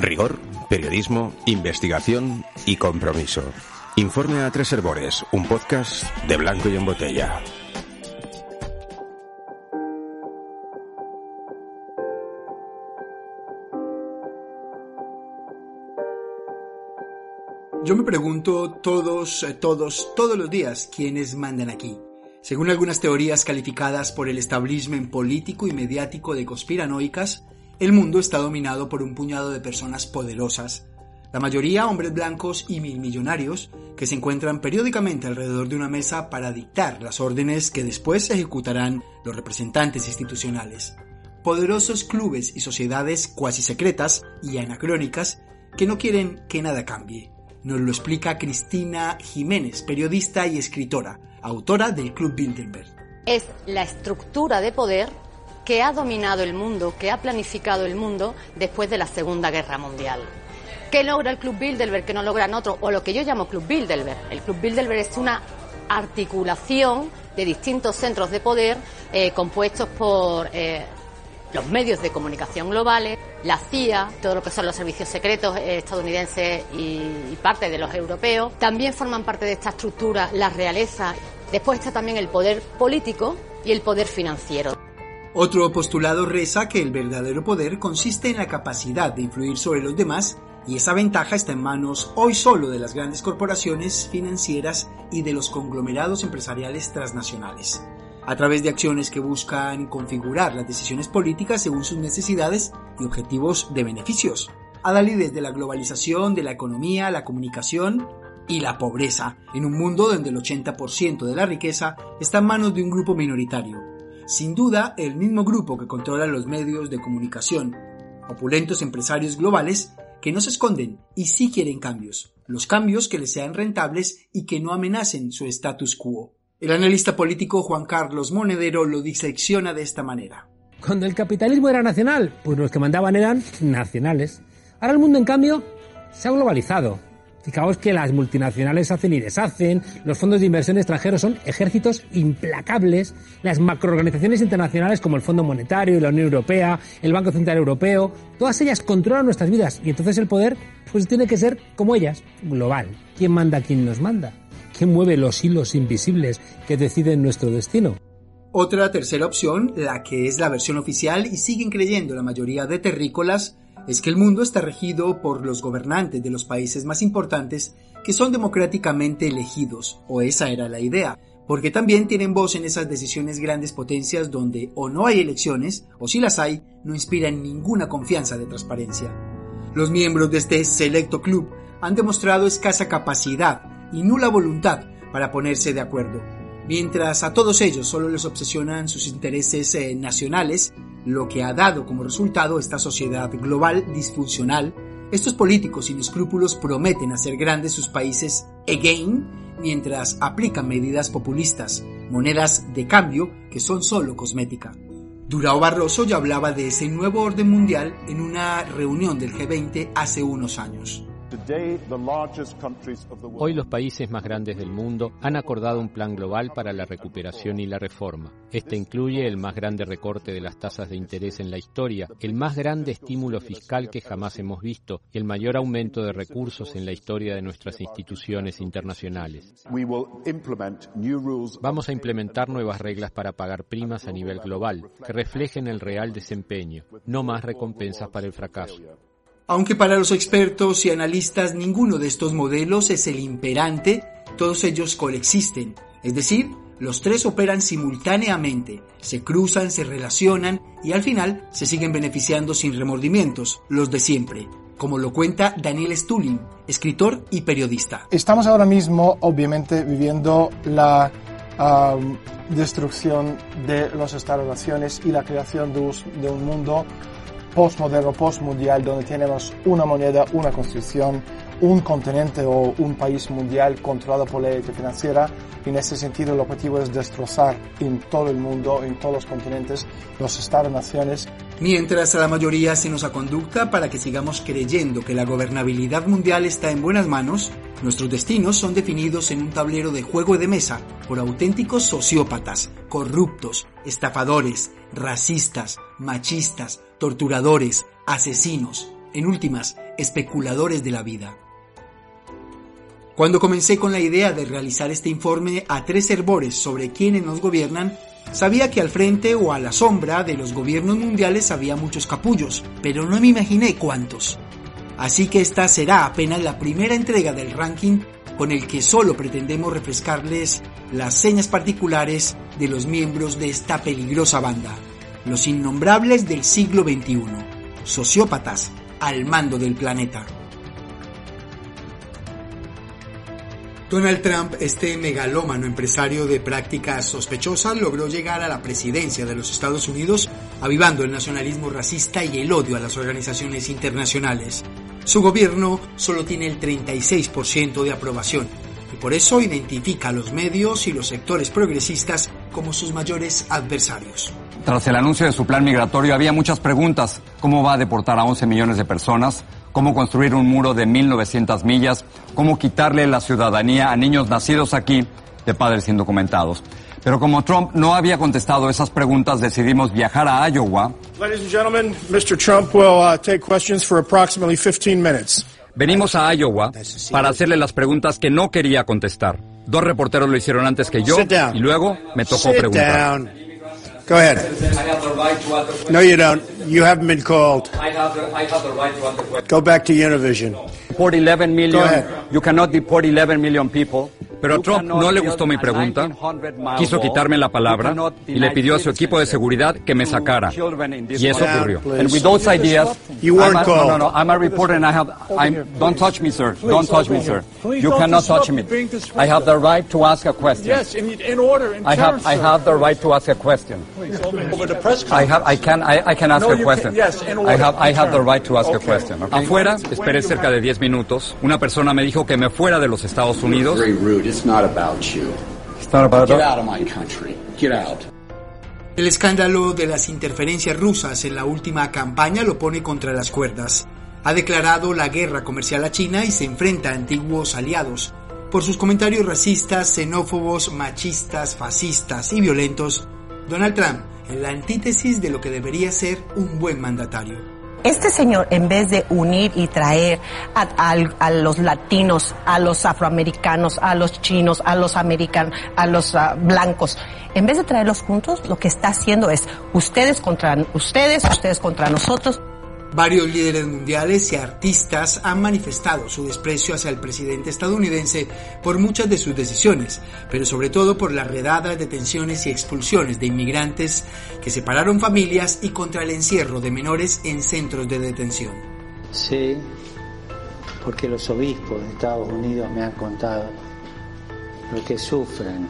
Rigor, periodismo, investigación y compromiso. Informe a tres herbores, un podcast de blanco y en botella. Yo me pregunto todos, eh, todos, todos los días quiénes mandan aquí. Según algunas teorías calificadas por el establishment político y mediático de conspiranoicas, el mundo está dominado por un puñado de personas poderosas, la mayoría hombres blancos y mil millonarios, que se encuentran periódicamente alrededor de una mesa para dictar las órdenes que después ejecutarán los representantes institucionales. Poderosos clubes y sociedades cuasi secretas y anacrónicas que no quieren que nada cambie nos lo explica Cristina Jiménez, periodista y escritora, autora del Club Bilderberg. Es la estructura de poder que ha dominado el mundo, que ha planificado el mundo después de la Segunda Guerra Mundial. ¿Qué logra el Club Bilderberg que no logran otros? O lo que yo llamo Club Bilderberg. El Club Bilderberg es una articulación de distintos centros de poder eh, compuestos por eh, los medios de comunicación globales, la CIA, todo lo que son los servicios secretos estadounidenses y, parte de los europeos. También forman parte de esta estructura la realeza. Después está también el poder político y el poder financiero. Otro postulado reza que el verdadero poder consiste en la capacidad de influir sobre los demás y esa ventaja está en manos hoy solo de las grandes corporaciones financieras y de los conglomerados empresariales transnacionales a través de acciones que buscan configurar las decisiones políticas según sus necesidades y objetivos de beneficios. Adalid desde la globalización de la economía, la comunicación y la pobreza, en un mundo donde el 80% de la riqueza está en manos de un grupo minoritario. Sin duda, el mismo grupo que controla los medios de comunicación, opulentos empresarios globales que no se esconden y sí quieren cambios, los cambios que les sean rentables y que no amenacen su status quo. El analista político Juan Carlos Monedero lo disecciona de esta manera. Cuando el capitalismo era nacional, pues los que mandaban eran nacionales. Ahora el mundo, en cambio, se ha globalizado. Fijaos que las multinacionales hacen y deshacen, los fondos de inversión extranjeros son ejércitos implacables, las macroorganizaciones internacionales como el Fondo Monetario la Unión Europea, el Banco Central Europeo, todas ellas controlan nuestras vidas y entonces el poder pues tiene que ser como ellas, global. ¿Quién manda quién nos manda? ¿Qué mueve los hilos invisibles que deciden nuestro destino? Otra tercera opción, la que es la versión oficial y siguen creyendo la mayoría de terrícolas, es que el mundo está regido por los gobernantes de los países más importantes que son democráticamente elegidos, o esa era la idea, porque también tienen voz en esas decisiones grandes potencias donde o no hay elecciones, o si las hay, no inspiran ninguna confianza de transparencia. Los miembros de este selecto club han demostrado escasa capacidad y nula voluntad para ponerse de acuerdo. Mientras a todos ellos solo les obsesionan sus intereses eh, nacionales, lo que ha dado como resultado esta sociedad global disfuncional, estos políticos sin escrúpulos prometen hacer grandes sus países again mientras aplican medidas populistas, monedas de cambio que son solo cosmética. Durao Barroso ya hablaba de ese nuevo orden mundial en una reunión del G20 hace unos años. Hoy los países más grandes del mundo han acordado un plan global para la recuperación y la reforma. Este incluye el más grande recorte de las tasas de interés en la historia, el más grande estímulo fiscal que jamás hemos visto el mayor aumento de recursos en la historia de nuestras instituciones internacionales. Vamos a implementar nuevas reglas para pagar primas a nivel global que reflejen el real desempeño, no más recompensas para el fracaso. Aunque para los expertos y analistas ninguno de estos modelos es el imperante, todos ellos coexisten, es decir, los tres operan simultáneamente, se cruzan, se relacionan y al final se siguen beneficiando sin remordimientos, los de siempre, como lo cuenta Daniel Stulin, escritor y periodista. Estamos ahora mismo, obviamente, viviendo la destrucción de las estados y la creación de un mundo postmoderno, postmundial, donde tenemos una moneda, una constitución, un continente o un país mundial controlado por la élite financiera. En ese sentido el objetivo es destrozar en todo el mundo, en todos los continentes, los estados-naciones. Mientras a la mayoría se nos aconducta para que sigamos creyendo que la gobernabilidad mundial está en buenas manos, nuestros destinos son definidos en un tablero de juego de mesa por auténticos sociópatas, corruptos, estafadores, racistas, machistas, torturadores, asesinos, en últimas, especuladores de la vida. Cuando comencé con la idea de realizar este informe a tres herbores sobre quienes nos gobiernan, sabía que al frente o a la sombra de los gobiernos mundiales había muchos capullos, pero no me imaginé cuántos. Así que esta será apenas la primera entrega del ranking con el que solo pretendemos refrescarles las señas particulares de los miembros de esta peligrosa banda, los innombrables del siglo XXI, sociópatas al mando del planeta. Donald Trump, este megalómano empresario de prácticas sospechosas, logró llegar a la presidencia de los Estados Unidos avivando el nacionalismo racista y el odio a las organizaciones internacionales. Su gobierno solo tiene el 36% de aprobación y por eso identifica a los medios y los sectores progresistas como sus mayores adversarios. Tras el anuncio de su plan migratorio había muchas preguntas. ¿Cómo va a deportar a 11 millones de personas? cómo construir un muro de 1.900 millas, cómo quitarle la ciudadanía a niños nacidos aquí de padres indocumentados. Pero como Trump no había contestado esas preguntas, decidimos viajar a Iowa. Ladies and gentlemen, Mr. Trump will uh, take questions for approximately 15 minutes. Venimos a Iowa para hacerle las preguntas que no quería contestar. Dos reporteros lo hicieron antes que yo y luego me tocó Sit preguntar. down. Go ahead. I have the right to. No, you don't. You haven't been called. I have the, I have the right to. Go back to Univision. No. Deport 11 Go million. You cannot deport 11 million people. Pero a Trump no le gustó mi pregunta, quiso quitarme la palabra y le pidió a su equipo de seguridad que me sacara. Y eso ocurrió. And with those ideas, You weren't I'm a, called. No, no, no. I'm a reporter and I have. I'm, don't touch me, sir. Don't touch me, sir. You cannot touch me. I have the right to ask a question. Yes, in, order, in I have. I have the right to ask a question. Over the press I have. I can. I, I can ask No, a question. can- yes, in I order, have. I have the right to ask a Okay. question. Afuera, esperé cerca de 10 minutos. Una persona me dijo que me fuera de los Estados Unidos. El escándalo de las interferencias rusas en la última campaña lo pone contra las cuerdas. Ha declarado la guerra comercial a China y se enfrenta a antiguos aliados. Por sus comentarios racistas, xenófobos, machistas, fascistas y violentos, Donald Trump es la antítesis de lo que debería ser un buen mandatario. Este señor, en vez de unir y traer a, los latinos, a los afroamericanos, a los chinos, a los americanos, a los ah, blancos, en vez de traerlos juntos, lo que está haciendo es ustedes contra ustedes, ustedes contra nosotros. Varios líderes mundiales y artistas han manifestado su desprecio hacia el presidente estadounidense por muchas de sus decisiones, pero sobre todo por las redadas, detenciones y expulsiones de inmigrantes que separaron familias y contra el encierro de menores en centros de detención. Sí, porque los obispos de Estados Unidos me han contado lo que sufren.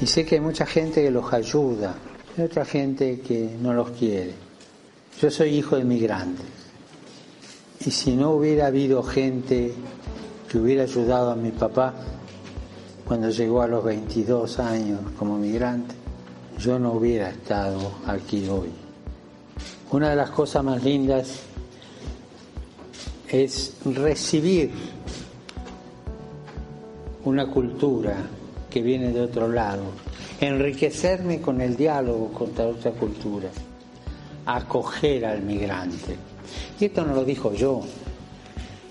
Y sé que hay mucha gente que los ayuda, hay otra gente que no los quiere. Yo soy hijo de migrantes. Y si no hubiera habido gente que hubiera ayudado a mi papá cuando llegó a los 22 años como migrante, yo no hubiera estado aquí hoy. Una de las cosas más lindas es recibir una cultura que viene de otro lado, enriquecerme con el diálogo contra otra cultura, acoger al migrante. Y esto no lo dijo yo,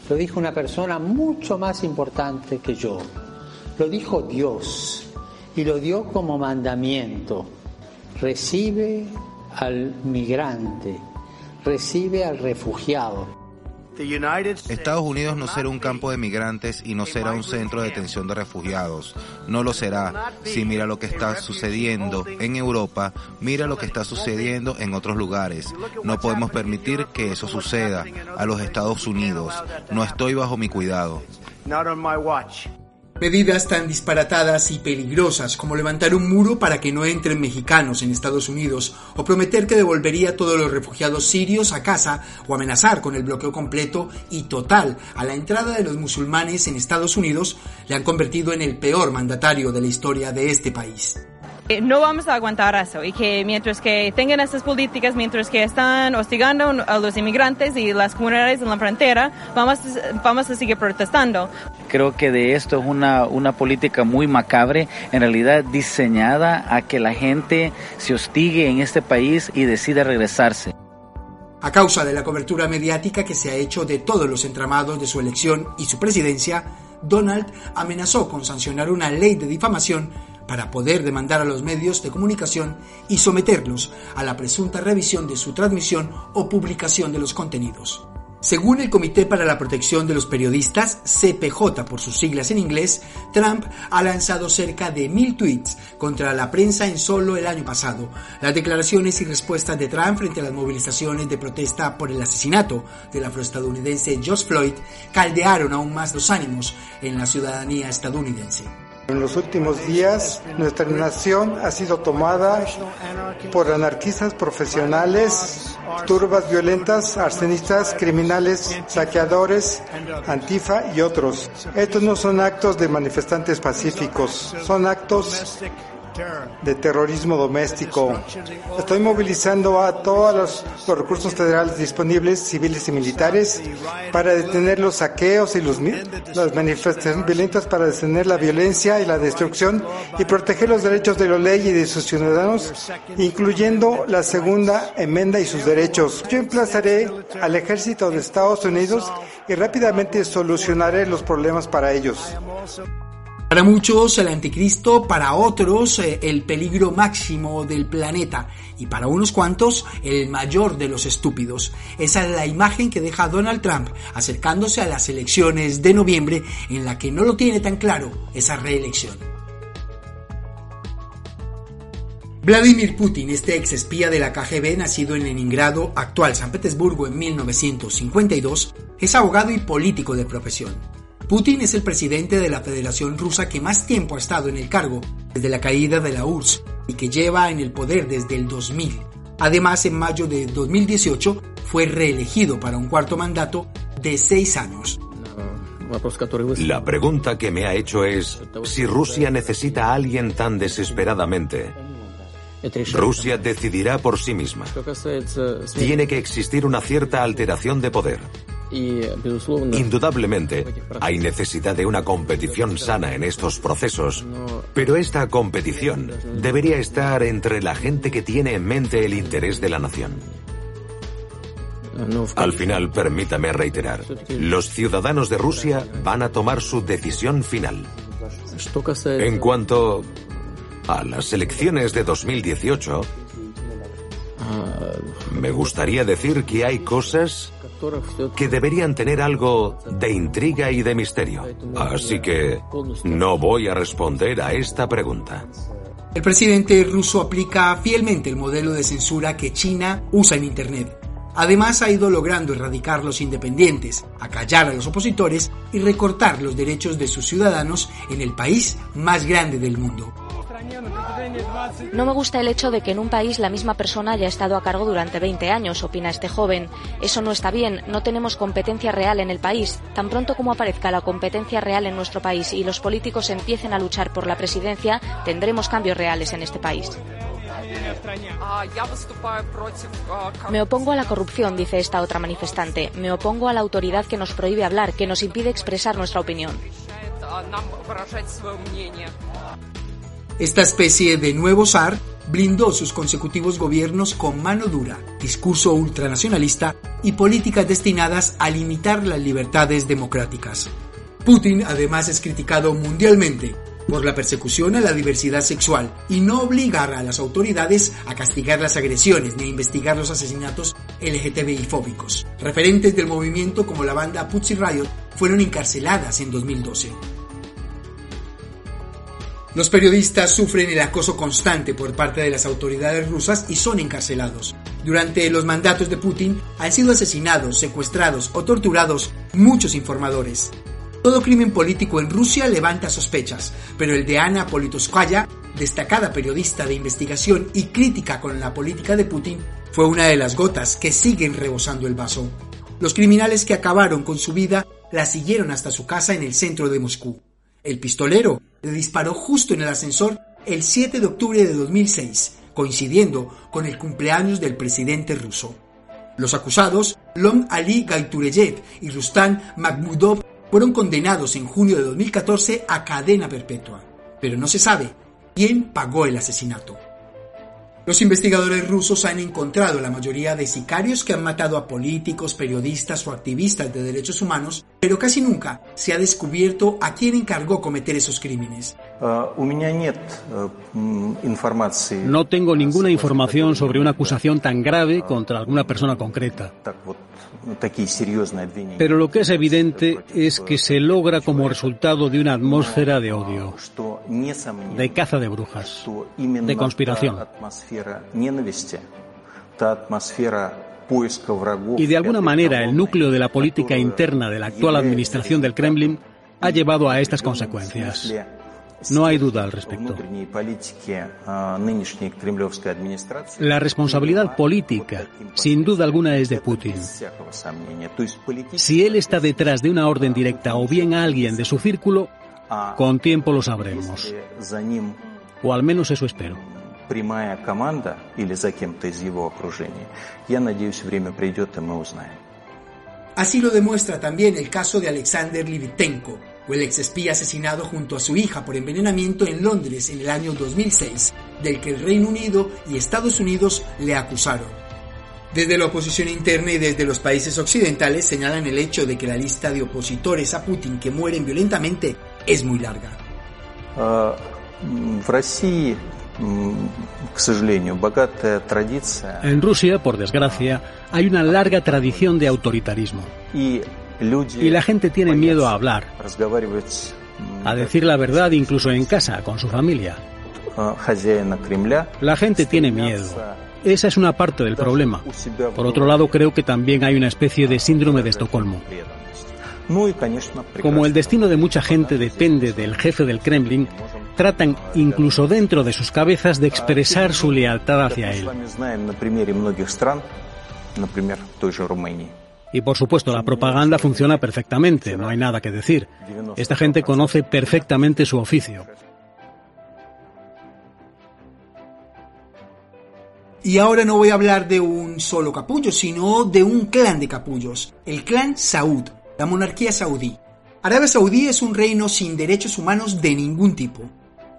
lo dijo una persona mucho más importante que yo, lo dijo Dios y lo dio como mandamiento. Recibe al migrante, recibe al refugiado. Estados Unidos no será un campo de migrantes y no será un centro de detención de refugiados. No lo será. Si mira lo que está sucediendo en Europa, mira lo que está sucediendo en otros lugares. No podemos permitir que eso suceda a los Estados Unidos. No estoy bajo mi cuidado. Medidas tan disparatadas y peligrosas como levantar un muro para que no entren mexicanos en Estados Unidos o prometer que devolvería a todos los refugiados sirios a casa o amenazar con el bloqueo completo y total a la entrada de los musulmanes en Estados Unidos le han convertido en el peor mandatario de la historia de este país. Eh, no vamos a aguantar eso y que mientras que tengan estas políticas, mientras que están hostigando a los inmigrantes y las comunidades en la frontera, vamos, vamos a seguir protestando. Creo que de esto es una, una política muy macabre, en realidad diseñada a que la gente se hostigue en este país y decida regresarse. A causa de la cobertura mediática que se ha hecho de todos los entramados de su elección y su presidencia, Donald amenazó con sancionar una ley de difamación para poder demandar a los medios de comunicación y someterlos a la presunta revisión de su transmisión o publicación de los contenidos. Según el Comité para la Protección de los Periodistas, CPJ por sus siglas en inglés, Trump ha lanzado cerca de mil tweets contra la prensa en solo el año pasado. Las declaraciones y respuestas de Trump frente a las movilizaciones de protesta por el asesinato del afroestadounidense George Floyd caldearon aún más los ánimos en la ciudadanía estadounidense. En los últimos días, nuestra nación ha sido tomada por anarquistas profesionales, turbas violentas, arsenistas, criminales, saqueadores, antifa y otros. Estos no son actos de manifestantes pacíficos, son actos de terrorismo doméstico. Estoy movilizando a todos los, recursos federales disponibles, civiles y militares, para detener los saqueos y los, las manifestaciones violentas, para detener la violencia y la destrucción y proteger los derechos de la ley y de sus ciudadanos, incluyendo la segunda enmienda y sus derechos. Yo emplazaré al ejército de Estados Unidos y rápidamente solucionaré los problemas para ellos. Para muchos el anticristo, para otros eh, el peligro máximo del planeta y para unos cuantos el mayor de los estúpidos. Esa es la imagen que deja Donald Trump acercándose a las elecciones de noviembre en la que no lo tiene tan claro esa reelección. Vladimir Putin, este ex espía de la KGB nacido en Leningrado, actual San Petersburgo en 1952, es abogado y político de profesión. Putin es el presidente de la Federación Rusa que más tiempo ha estado en el cargo desde la caída de la URSS y que lleva en el poder desde el 2000. Además, en mayo de 2018 fue reelegido para un cuarto mandato de seis años. La pregunta que me ha hecho es si Rusia necesita a alguien tan desesperadamente. Rusia decidirá por sí misma. Tiene que existir una cierta alteración de poder. Indudablemente, hay necesidad de una competición sana en estos procesos, pero esta competición debería estar entre la gente que tiene en mente el interés de la nación. Al final, permítame reiterar, los ciudadanos de Rusia van a tomar su decisión final. En cuanto a las elecciones de 2018, me gustaría decir que hay cosas que deberían tener algo de intriga y de misterio. Así que no voy a responder a esta pregunta. El presidente ruso aplica fielmente el modelo de censura que China usa en Internet. Además ha ido logrando erradicar los independientes, acallar a los opositores y recortar los derechos de sus ciudadanos en el país más grande del mundo. No me gusta el hecho de que en un país la misma persona haya estado a cargo durante 20 años, opina este joven. Eso no está bien, no tenemos competencia real en el país. Tan pronto como aparezca la competencia real en nuestro país y los políticos empiecen a luchar por la presidencia, tendremos cambios reales en este país. Me opongo a la corrupción, dice esta otra manifestante. Me opongo a la autoridad que nos prohíbe hablar, que nos impide expresar nuestra opinión. Esta especie de nuevo zar blindó sus consecutivos gobiernos con mano dura, discurso ultranacionalista y políticas destinadas a limitar las libertades democráticas. Putin además es criticado mundialmente por la persecución a la diversidad sexual y no obligar a las autoridades a castigar las agresiones ni a investigar los asesinatos LGTBI fóbicos. Referentes del movimiento como la banda Pussy Riot fueron encarceladas en 2012. Los periodistas sufren el acoso constante por parte de las autoridades rusas y son encarcelados. Durante los mandatos de Putin han sido asesinados, secuestrados o torturados muchos informadores. Todo crimen político en Rusia levanta sospechas, pero el de Ana Politoskaya, destacada periodista de investigación y crítica con la política de Putin, fue una de las gotas que siguen rebosando el vaso. Los criminales que acabaron con su vida la siguieron hasta su casa en el centro de Moscú. El pistolero le disparó justo en el ascensor el 7 de octubre de 2006, coincidiendo con el cumpleaños del presidente ruso. Los acusados, Lom Ali Gaitureyev y Rustam Makhmudov, fueron condenados en junio de 2014 a cadena perpetua, pero no se sabe quién pagó el asesinato. Los investigadores rusos han encontrado la mayoría de sicarios que han matado a políticos, periodistas o activistas de derechos humanos, pero casi nunca se ha descubierto a quién encargó cometer esos crímenes. No tengo ninguna información sobre una acusación tan grave contra alguna persona concreta. Pero lo que es evidente es que se logra como resultado de una atmósfera de odio, de caza de brujas, de conspiración. Y de alguna manera el núcleo de la política interna de la actual administración del Kremlin ha llevado a estas consecuencias. No hay duda al respecto. La responsabilidad política, sin duda alguna, es de Putin. Si él está detrás de una orden directa o bien alguien de su círculo, con tiempo lo sabremos. O al menos eso espero. Así lo demuestra también el caso de Alexander Livitenko, o el exespía asesinado junto a su hija por envenenamiento en Londres en el año 2006, del que el Reino Unido y Estados Unidos le acusaron. Desde la oposición interna y desde los países occidentales señalan el hecho de que la lista de opositores a Putin que mueren violentamente es muy larga. En Rusia, por desgracia, hay una larga tradición de autoritarismo. Y la gente tiene miedo a hablar, a decir la verdad incluso en casa, con su familia. La gente tiene miedo. Esa es una parte del problema. Por otro lado, creo que también hay una especie de síndrome de Estocolmo. Como el destino de mucha gente depende del jefe del Kremlin, tratan incluso dentro de sus cabezas de expresar su lealtad hacia él. Y por supuesto, la propaganda funciona perfectamente, no hay nada que decir. Esta gente conoce perfectamente su oficio. Y ahora no voy a hablar de un solo capullo, sino de un clan de capullos, el clan Saud, la monarquía saudí. Arabia Saudí es un reino sin derechos humanos de ningún tipo.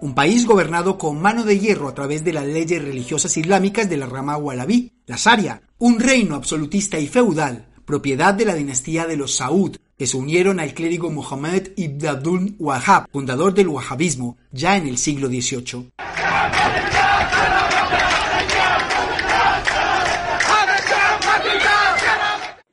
Un país gobernado con mano de hierro a través de las leyes religiosas islámicas de la rama Walabi, la Sharia. Un reino absolutista y feudal, propiedad de la dinastía de los Saud, que se unieron al clérigo Mohammed ibn Abdul Wahhab, fundador del wahhabismo, ya en el siglo XVIII.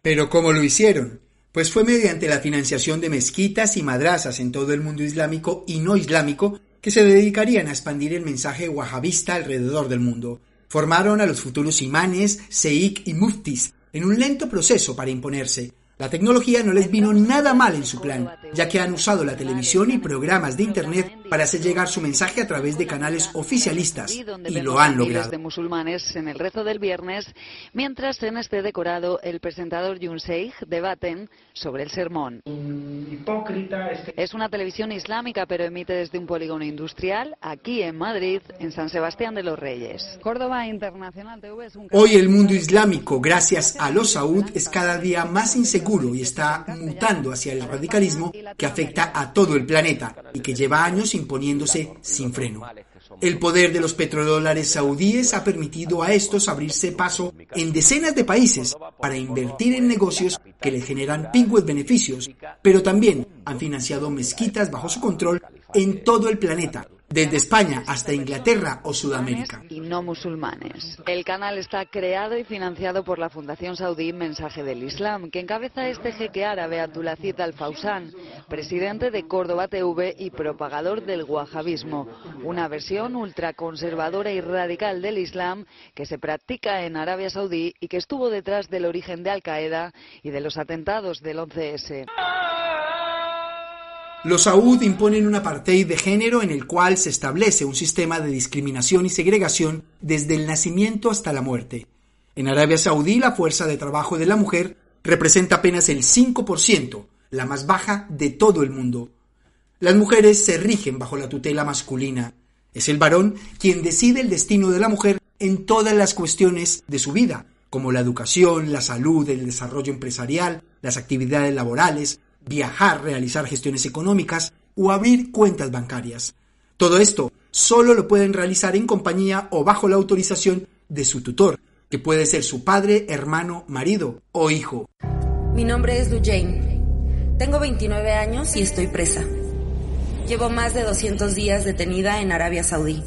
Pero ¿cómo lo hicieron? Pues fue mediante la financiación de mezquitas y madrazas en todo el mundo islámico y no islámico que se dedicarían a expandir el mensaje wahhabista alrededor del mundo. Formaron a los futuros imanes, seik y muftis en un lento proceso para imponerse, la tecnología no les vino nada mal en su plan, ya que han usado la televisión y programas de Internet para hacer llegar su mensaje a través de canales oficialistas y lo han logrado. de musulmanes en el rezo del viernes, mientras en este decorado el presentador Yun Sheikh debaten sobre el sermón. Es una televisión islámica, pero emite desde un polígono industrial aquí en Madrid, en San Sebastián de los Reyes. Córdoba Internacional TV es un... Hoy el mundo islámico, gracias a los Saud, es cada día más inseguro y está mutando hacia el radicalismo que afecta a todo el planeta y que lleva años imponiéndose sin freno. El poder de los petrodólares saudíes ha permitido a estos abrirse paso en decenas de países para invertir en negocios que le generan pingües beneficios, pero también han financiado mezquitas bajo su control en todo el planeta, desde España hasta Inglaterra o Sudamérica. Y no musulmanes. El canal está creado y financiado por la Fundación Saudí Mensaje del Islam, que encabeza este jeque árabe Abdulaziz Al-Fawzan, presidente de Córdoba TV y propagador del wahabismo, una versión ultraconservadora y radical del Islam que se practica en Arabia Saudí y que estuvo detrás del origen de Al-Qaeda y de los atentados del 11S. Los Saud imponen un apartheid de género en el cual se establece un sistema de discriminación y segregación desde el nacimiento hasta la muerte. En Arabia Saudí la fuerza de trabajo de la mujer representa apenas el 5%, la más baja de todo el mundo. Las mujeres se rigen bajo la tutela masculina. Es el varón quien decide el destino de la mujer en todas las cuestiones de su vida, como la educación, la salud, el desarrollo empresarial, las actividades laborales, viajar, realizar gestiones económicas o abrir cuentas bancarias. Todo esto solo lo pueden realizar en compañía o bajo la autorización de su tutor, que puede ser su padre, hermano, marido o hijo. Mi nombre es Jane. Tengo 29 años y estoy presa. Llevo más de 200 días detenida en Arabia Saudí.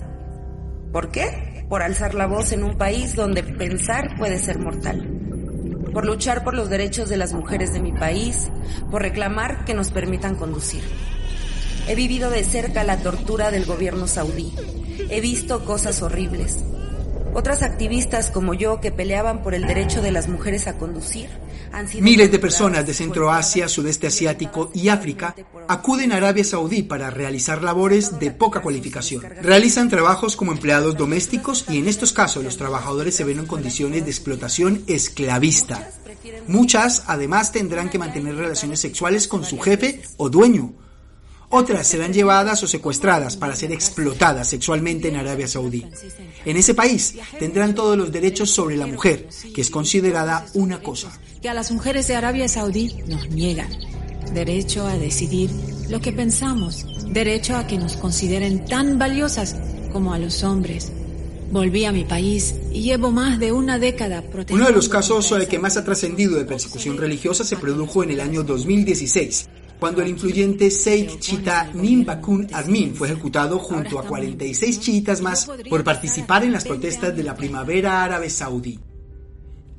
¿Por qué? Por alzar la voz en un país donde pensar puede ser mortal por luchar por los derechos de las mujeres de mi país, por reclamar que nos permitan conducir. He vivido de cerca la tortura del gobierno saudí. He visto cosas horribles. Otras activistas como yo que peleaban por el derecho de las mujeres a conducir Miles de personas de Centroasia, Sudeste Asiático y África acuden a Arabia Saudí para realizar labores de poca cualificación. Realizan trabajos como empleados domésticos y en estos casos los trabajadores se ven en condiciones de explotación esclavista. Muchas además tendrán que mantener relaciones sexuales con su jefe o dueño otras serán llevadas o secuestradas para ser explotadas sexualmente en Arabia Saudí. En ese país tendrán todos los derechos sobre la mujer, que es considerada una cosa. Que a las mujeres de Arabia Saudí nos niegan derecho a decidir lo que pensamos, derecho a que nos consideren tan valiosas como a los hombres. Volví a mi país y llevo más de una década protegiendo... Uno de los casos que más ha trascendido de persecución religiosa se produjo en el año 2016, cuando el influyente Sheikh Chita Bakun Admin fue ejecutado junto a 46 chiitas más por participar en las protestas de la primavera árabe saudí.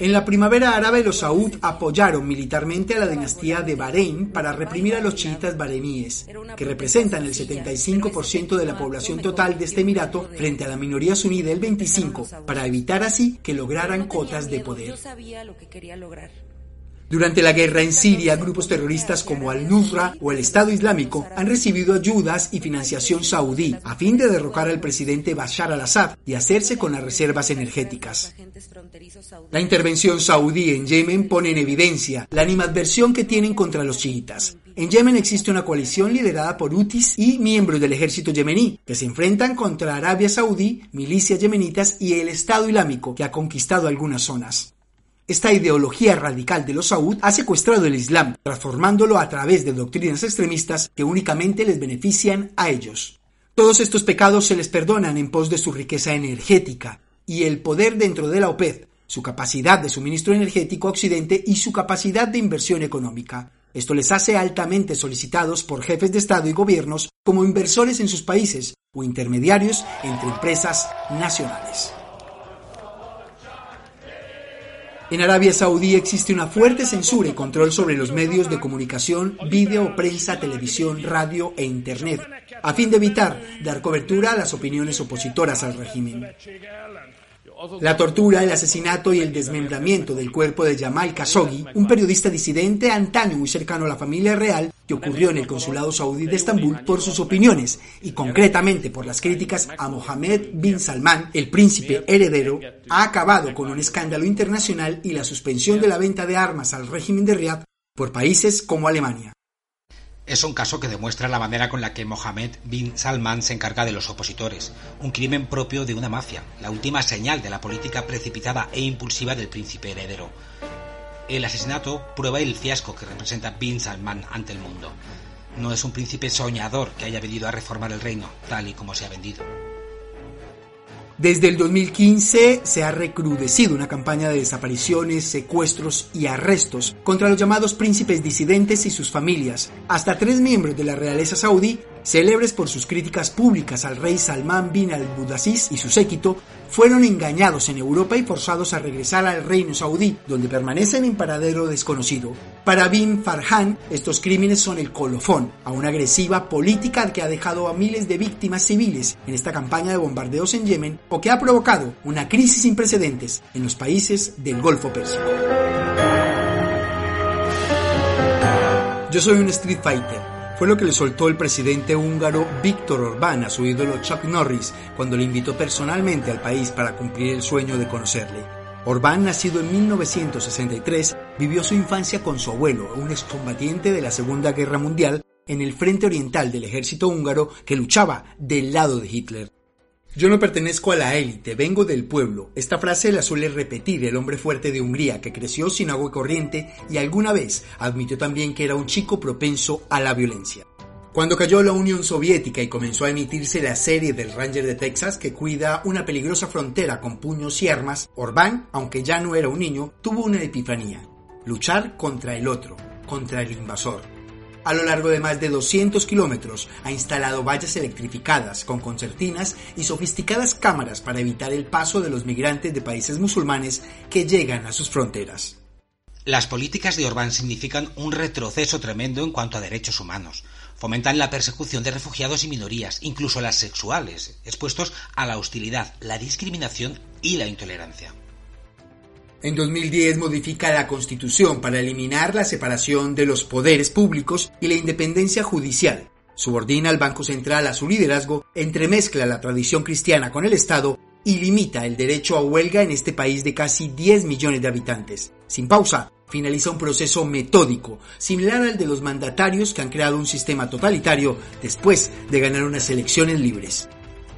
En la primavera árabe los Saud apoyaron militarmente a la dinastía de Bahrein para reprimir a los chiitas bareníes, que representan el 75% de la población total de este emirato frente a la minoría suní del 25%, para evitar así que lograran cotas de poder. Durante la guerra en Siria, grupos terroristas como Al-Nusra o el Estado Islámico han recibido ayudas y financiación saudí a fin de derrocar al presidente Bashar al-Assad y hacerse con las reservas energéticas. La intervención saudí en Yemen pone en evidencia la animadversión que tienen contra los chiitas. En Yemen existe una coalición liderada por Houthis y miembros del ejército yemení que se enfrentan contra Arabia Saudí, milicias yemenitas y el Estado Islámico que ha conquistado algunas zonas. Esta ideología radical de los Saud ha secuestrado el Islam, transformándolo a través de doctrinas extremistas que únicamente les benefician a ellos. Todos estos pecados se les perdonan en pos de su riqueza energética y el poder dentro de la OPED, su capacidad de suministro energético a Occidente y su capacidad de inversión económica. Esto les hace altamente solicitados por jefes de Estado y gobiernos como inversores en sus países o intermediarios entre empresas nacionales. En Arabia Saudí existe una fuerte censura y control sobre los medios de comunicación, vídeo, prensa, televisión, radio e Internet, a fin de evitar dar cobertura a las opiniones opositoras al régimen. La tortura, el asesinato y el desmembramiento del cuerpo de Jamal Khashoggi, un periodista disidente antaño muy cercano a la familia real, que ocurrió en el consulado saudí de Estambul por sus opiniones y concretamente por las críticas a Mohammed bin Salman, el príncipe heredero, ha acabado con un escándalo internacional y la suspensión de la venta de armas al régimen de Riad por países como Alemania es un caso que demuestra la manera con la que Mohammed bin Salman se encarga de los opositores, un crimen propio de una mafia, la última señal de la política precipitada e impulsiva del príncipe heredero. El asesinato prueba el fiasco que representa bin Salman ante el mundo. No es un príncipe soñador que haya venido a reformar el reino, tal y como se ha vendido. Desde el 2015 se ha recrudecido una campaña de desapariciones, secuestros y arrestos contra los llamados príncipes disidentes y sus familias. Hasta tres miembros de la realeza saudí célebres por sus críticas públicas al rey Salman bin al-Budaziz y su séquito, fueron engañados en Europa y forzados a regresar al reino saudí, donde permanecen en paradero desconocido. Para bin Farhan, estos crímenes son el colofón a una agresiva política que ha dejado a miles de víctimas civiles en esta campaña de bombardeos en Yemen o que ha provocado una crisis sin precedentes en los países del Golfo Pérsico. Yo soy un Street Fighter fue lo que le soltó el presidente húngaro Víctor Orbán a su ídolo Chuck Norris cuando le invitó personalmente al país para cumplir el sueño de conocerle. Orbán, nacido en 1963, vivió su infancia con su abuelo, un excombatiente de la Segunda Guerra Mundial, en el frente oriental del ejército húngaro que luchaba del lado de Hitler. Yo no pertenezco a la élite, vengo del pueblo. Esta frase la suele repetir el hombre fuerte de Hungría que creció sin agua corriente y alguna vez admitió también que era un chico propenso a la violencia. Cuando cayó la Unión Soviética y comenzó a emitirse la serie del Ranger de Texas que cuida una peligrosa frontera con puños y armas, Orbán, aunque ya no era un niño, tuvo una epifanía. Luchar contra el otro, contra el invasor a lo largo de más de 200 kilómetros ha instalado vallas electrificadas con concertinas y sofisticadas cámaras para evitar el paso de los migrantes de países musulmanes que llegan a sus fronteras. Las políticas de Orbán significan un retroceso tremendo en cuanto a derechos humanos. Fomentan la persecución de refugiados y minorías, incluso las sexuales, expuestos a la hostilidad, la discriminación y la intolerancia. En 2010 modifica la Constitución para eliminar la separación de los poderes públicos y la independencia judicial. Subordina al Banco Central a su liderazgo, entremezcla la tradición cristiana con el Estado y limita el derecho a huelga en este país de casi 10 millones de habitantes. Sin pausa, finaliza un proceso metódico, similar al de los mandatarios que han creado un sistema totalitario después de ganar unas elecciones libres.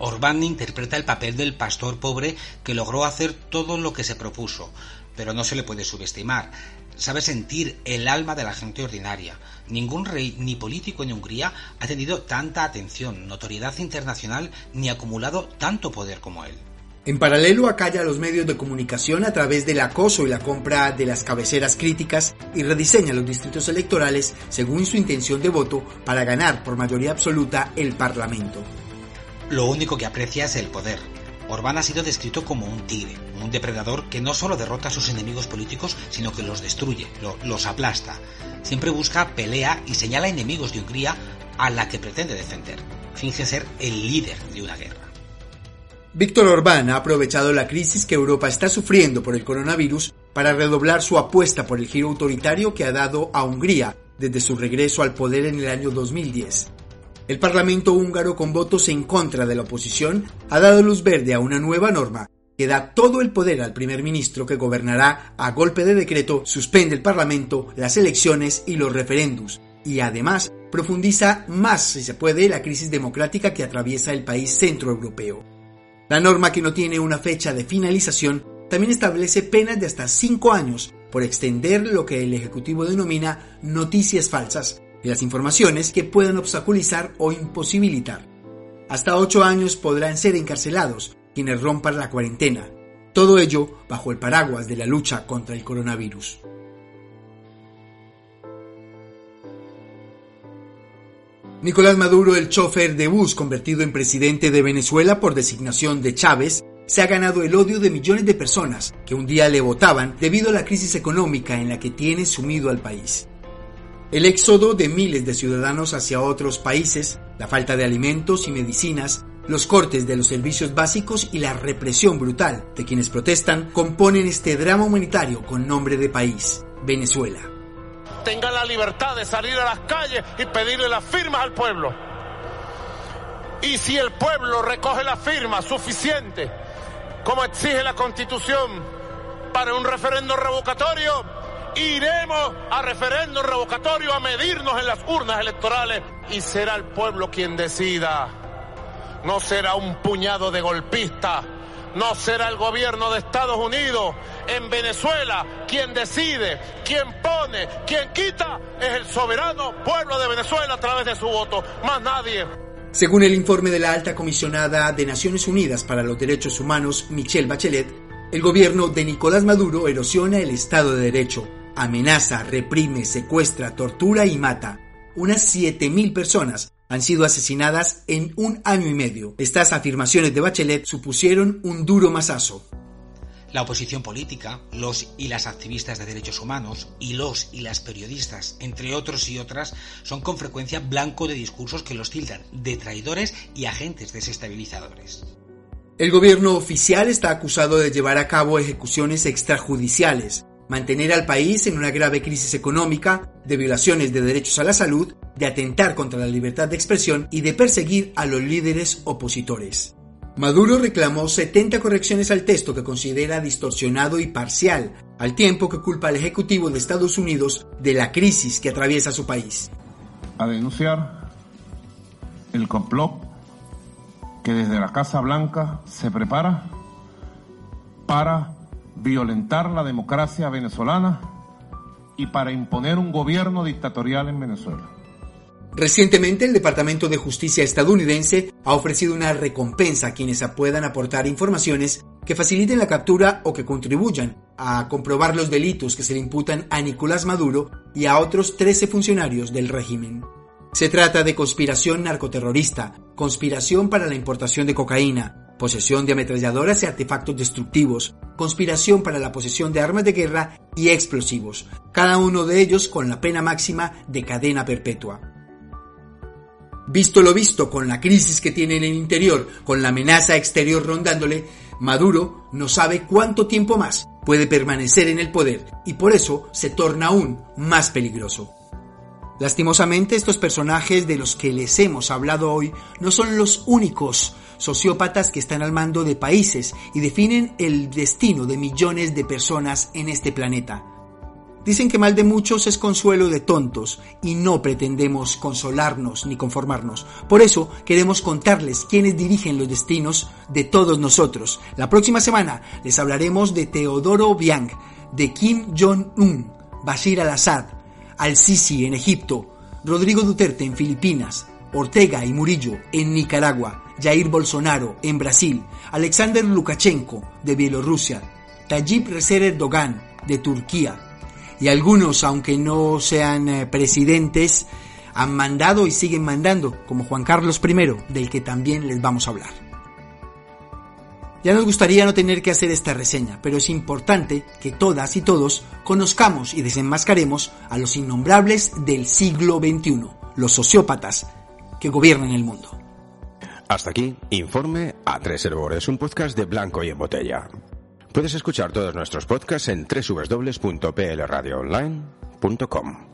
Orbán interpreta el papel del pastor pobre que logró hacer todo lo que se propuso, pero no se le puede subestimar. Sabe sentir el alma de la gente ordinaria. Ningún rey ni político en Hungría ha tenido tanta atención, notoriedad internacional ni acumulado tanto poder como él. En paralelo acalla a los medios de comunicación a través del acoso y la compra de las cabeceras críticas y rediseña los distritos electorales según su intención de voto para ganar por mayoría absoluta el Parlamento lo único que aprecia es el poder. Orbán ha sido descrito como un tigre, un depredador que no solo derrota a sus enemigos políticos, sino que los destruye, los aplasta. Siempre busca pelea y señala enemigos de Hungría a la que pretende defender. Finge ser el líder de una guerra. Víctor Orbán ha aprovechado la crisis que Europa está sufriendo por el coronavirus para redoblar su apuesta por el giro autoritario que ha dado a Hungría desde su regreso al poder en el año 2010. El Parlamento húngaro, con votos en contra de la oposición, ha dado luz verde a una nueva norma que da todo el poder al primer ministro que gobernará a golpe de decreto, suspende el Parlamento, las elecciones y los referendos, y además profundiza más, si se puede, la crisis democrática que atraviesa el país centroeuropeo. La norma que no tiene una fecha de finalización también establece penas de hasta cinco años por extender lo que el Ejecutivo denomina noticias falsas, y las informaciones que puedan obstaculizar o imposibilitar. Hasta ocho años podrán ser encarcelados quienes rompan la cuarentena, todo ello bajo el paraguas de la lucha contra el coronavirus. Nicolás Maduro, el chofer de bus convertido en presidente de Venezuela por designación de Chávez, se ha ganado el odio de millones de personas que un día le votaban debido a la crisis económica en la que tiene sumido al país. El éxodo de miles de ciudadanos hacia otros países, la falta de alimentos y medicinas, los cortes de los servicios básicos y la represión brutal de quienes protestan componen este drama humanitario con nombre de país, Venezuela. Tengan la libertad de salir a las calles y pedirle las firmas al pueblo. Y si el pueblo recoge las firmas suficientes, como exige la constitución, para un referendo revocatorio, iremos a referéndum revocatorio a medirnos en las urnas electorales y será el pueblo quien decida. No será un puñado de golpistas, no será el gobierno de Estados Unidos. En Venezuela, quien decide, quien pone, quien quita, es el soberano pueblo de Venezuela a través de su voto, más nadie. Según el informe de la alta comisionada de Naciones Unidas para los Derechos Humanos, Michelle Bachelet, el gobierno de Nicolás Maduro erosiona el Estado de Derecho, amenaza, reprime, secuestra, tortura y mata. Unas 7.000 personas han sido asesinadas en un año y medio. Estas afirmaciones de Bachelet supusieron un duro masazo. La oposición política, los y las activistas de derechos humanos y los y las periodistas, entre otros y otras, son con frecuencia blanco de discursos que los tildan de traidores y agentes desestabilizadores. El gobierno oficial está acusado de llevar a cabo ejecuciones extrajudiciales, mantener al país en una grave crisis económica, de violaciones de derechos a la salud, de atentar contra la libertad de expresión y de perseguir a los líderes opositores. Maduro reclamó 70 correcciones al texto que considera distorsionado y parcial, al tiempo que culpa al Ejecutivo de Estados Unidos de la crisis que atraviesa su país. A denunciar el complot que desde la Casa Blanca se prepara para violentar la democracia venezolana y para imponer un gobierno dictatorial en Venezuela. Recientemente, el Departamento de Justicia estadounidense ha ofrecido una recompensa a quienes puedan aportar informaciones que faciliten la captura o que contribuyan a comprobar los delitos que se le imputan a Nicolás Maduro y a otros 13 funcionarios del régimen. Se trata de conspiración narcoterrorista, conspiración para la importación de cocaína, posesión de ametralladoras y artefactos destructivos, conspiración para la posesión de armas de guerra y explosivos, cada uno de ellos con la pena máxima de cadena perpetua. Visto lo visto, con la crisis que tiene en el interior, con la amenaza exterior rondándole, Maduro no sabe cuánto tiempo más puede permanecer en el poder y por eso se torna aún más peligroso. Lastimosamente, estos personajes de los que les hemos hablado hoy no son los únicos sociópatas que están al mando de países y definen el destino de millones de personas en este planeta. Dicen que mal de muchos es consuelo de tontos y no pretendemos consolarnos ni conformarnos. Por eso queremos contarles quiénes dirigen los destinos de todos nosotros. La próxima semana les hablaremos de Teodoro Obiang, de Kim Jong-un, Bashir al-Assad, Al-Sisi en Egipto, Rodrigo Duterte en Filipinas, Ortega y Murillo en Nicaragua, Jair Bolsonaro en Brasil, Alexander Lukashenko de Bielorrusia, Tayyip Recep Erdogan de Turquía, y algunos, aunque no sean eh, presidentes, han mandado y siguen mandando, como Juan Carlos I, del que también les vamos a hablar. Ya nos gustaría no tener que hacer esta reseña, pero es importante que todas y todos conozcamos y desenmascaremos a los innombrables del siglo XXI, los sociópatas que gobiernan el mundo. Hasta aquí, Informe a Tres Herbores, un podcast de Blanco y en Botella. Puedes escuchar todos nuestros podcasts en www.plradioonline.com.